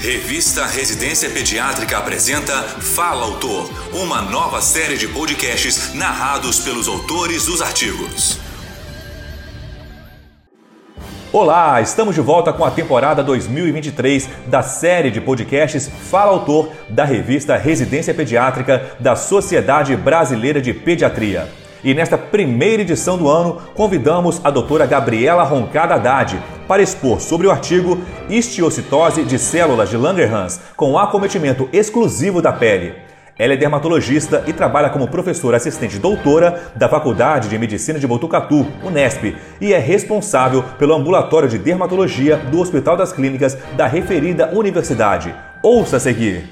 Revista Residência Pediátrica apresenta Fala Autor, uma nova série de podcasts narrados pelos autores dos artigos. Olá, estamos de volta com a temporada 2023 da série de podcasts Fala Autor da revista Residência Pediátrica da Sociedade Brasileira de Pediatria. E nesta primeira edição do ano, convidamos a doutora Gabriela Roncada Haddad para expor sobre o artigo Histiocitose de células de Langerhans com acometimento exclusivo da pele. Ela é dermatologista e trabalha como professora assistente doutora da Faculdade de Medicina de Botucatu, Unesp, e é responsável pelo ambulatório de dermatologia do Hospital das Clínicas da referida universidade. Ouça a seguir.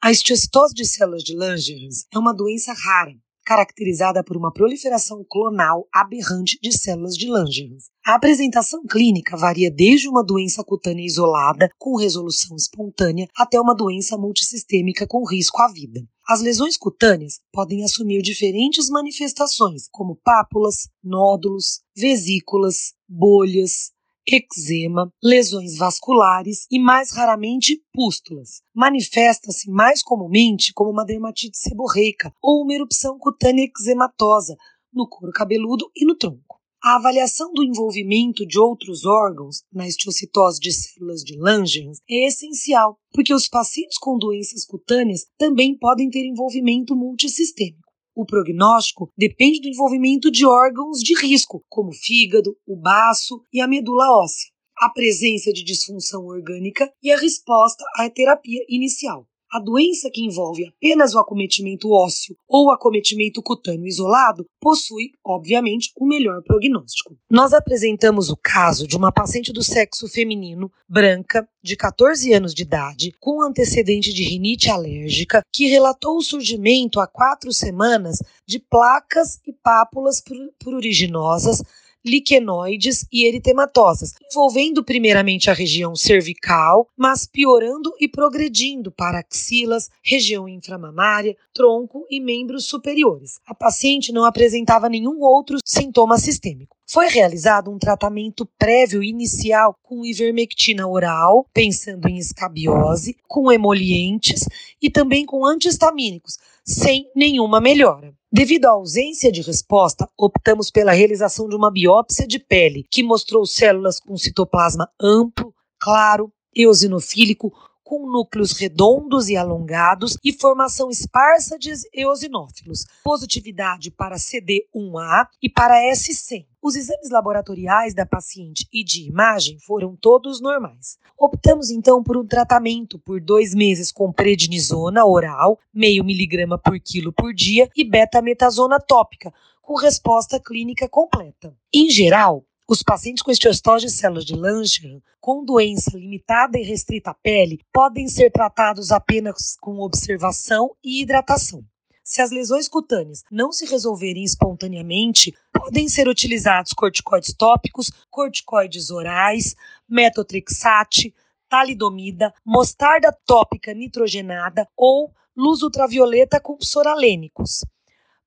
A histiocitose de células de Langerhans é uma doença rara caracterizada por uma proliferação clonal aberrante de células de Langerhans. A apresentação clínica varia desde uma doença cutânea isolada, com resolução espontânea, até uma doença multissistêmica com risco à vida. As lesões cutâneas podem assumir diferentes manifestações, como pápulas, nódulos, vesículas, bolhas, eczema, lesões vasculares e, mais raramente, pústulas. Manifesta-se mais comumente como uma dermatite seborreica ou uma erupção cutânea eczematosa no couro cabeludo e no tronco. A avaliação do envolvimento de outros órgãos na estiocitose de células de Langerhans é essencial, porque os pacientes com doenças cutâneas também podem ter envolvimento multissistêmico. O prognóstico depende do envolvimento de órgãos de risco, como o fígado, o baço e a medula óssea, a presença de disfunção orgânica e a resposta à terapia inicial. A doença que envolve apenas o acometimento ósseo ou acometimento cutâneo isolado possui, obviamente, o um melhor prognóstico. Nós apresentamos o caso de uma paciente do sexo feminino, branca, de 14 anos de idade, com antecedente de rinite alérgica, que relatou o surgimento há quatro semanas de placas e pápulas pruriginosas liquenoides e eritematosas, envolvendo primeiramente a região cervical, mas piorando e progredindo para axilas, região inframamária, tronco e membros superiores. A paciente não apresentava nenhum outro sintoma sistêmico. Foi realizado um tratamento prévio inicial com ivermectina oral, pensando em escabiose, com emolientes e também com antihistamínicos, sem nenhuma melhora. Devido à ausência de resposta, optamos pela realização de uma biópsia de pele, que mostrou células com citoplasma amplo, claro, eosinofílico, com núcleos redondos e alongados e formação esparsa de eosinófilos, positividade para CD1A e para S100. Os exames laboratoriais da paciente e de imagem foram todos normais. Optamos então por um tratamento por dois meses com prednisona oral, meio miligrama por quilo por dia, e betametasona tópica, com resposta clínica completa. Em geral, os pacientes com esteostose de células de Langerhans com doença limitada e restrita à pele podem ser tratados apenas com observação e hidratação. Se as lesões cutâneas não se resolverem espontaneamente, podem ser utilizados corticoides tópicos, corticoides orais, metotrexate, talidomida, mostarda tópica nitrogenada ou luz ultravioleta com psoralênicos.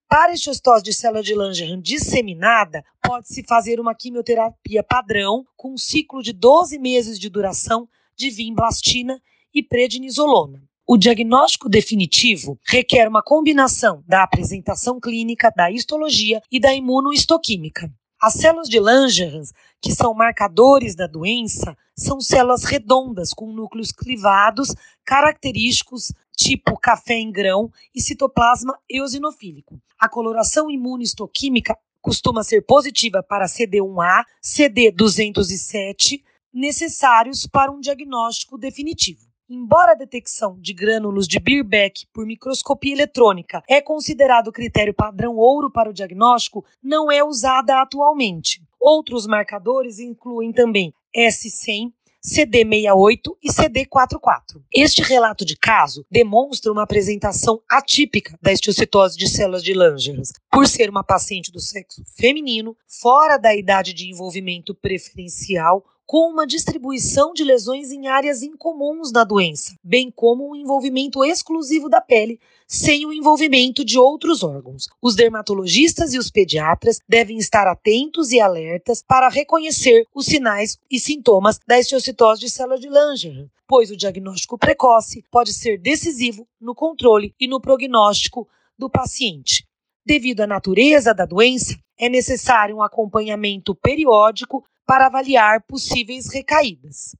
Para estiostose de célula de Langerhans disseminada, pode-se fazer uma quimioterapia padrão com um ciclo de 12 meses de duração de vimblastina e prednisolona. O diagnóstico definitivo requer uma combinação da apresentação clínica, da histologia e da imunohistoquímica. As células de Langerhans, que são marcadores da doença, são células redondas com núcleos clivados, característicos tipo café em grão e citoplasma eosinofílico. A coloração imunohistoquímica costuma ser positiva para CD1A, CD207, necessários para um diagnóstico definitivo. Embora a detecção de grânulos de Birbeck por microscopia eletrônica é considerado critério padrão ouro para o diagnóstico, não é usada atualmente. Outros marcadores incluem também S100, CD68 e CD44. Este relato de caso demonstra uma apresentação atípica da estiocitose de células de Langerhans, por ser uma paciente do sexo feminino, fora da idade de envolvimento preferencial com uma distribuição de lesões em áreas incomuns da doença, bem como um envolvimento exclusivo da pele, sem o envolvimento de outros órgãos. Os dermatologistas e os pediatras devem estar atentos e alertas para reconhecer os sinais e sintomas da esteocitose de célula de Langerhans, pois o diagnóstico precoce pode ser decisivo no controle e no prognóstico do paciente. Devido à natureza da doença, é necessário um acompanhamento periódico para avaliar possíveis recaídas.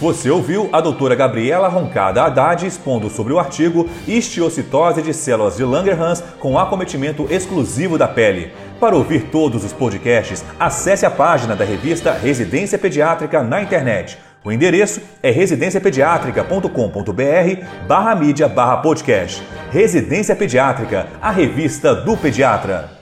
Você ouviu a doutora Gabriela Roncada Haddad expondo sobre o artigo Histiocitose de células de Langerhans com acometimento exclusivo da pele. Para ouvir todos os podcasts, acesse a página da revista Residência Pediátrica na internet. O endereço é residenciapediatrica.com.br barra mídia barra podcast. Residência Pediátrica, a revista do pediatra.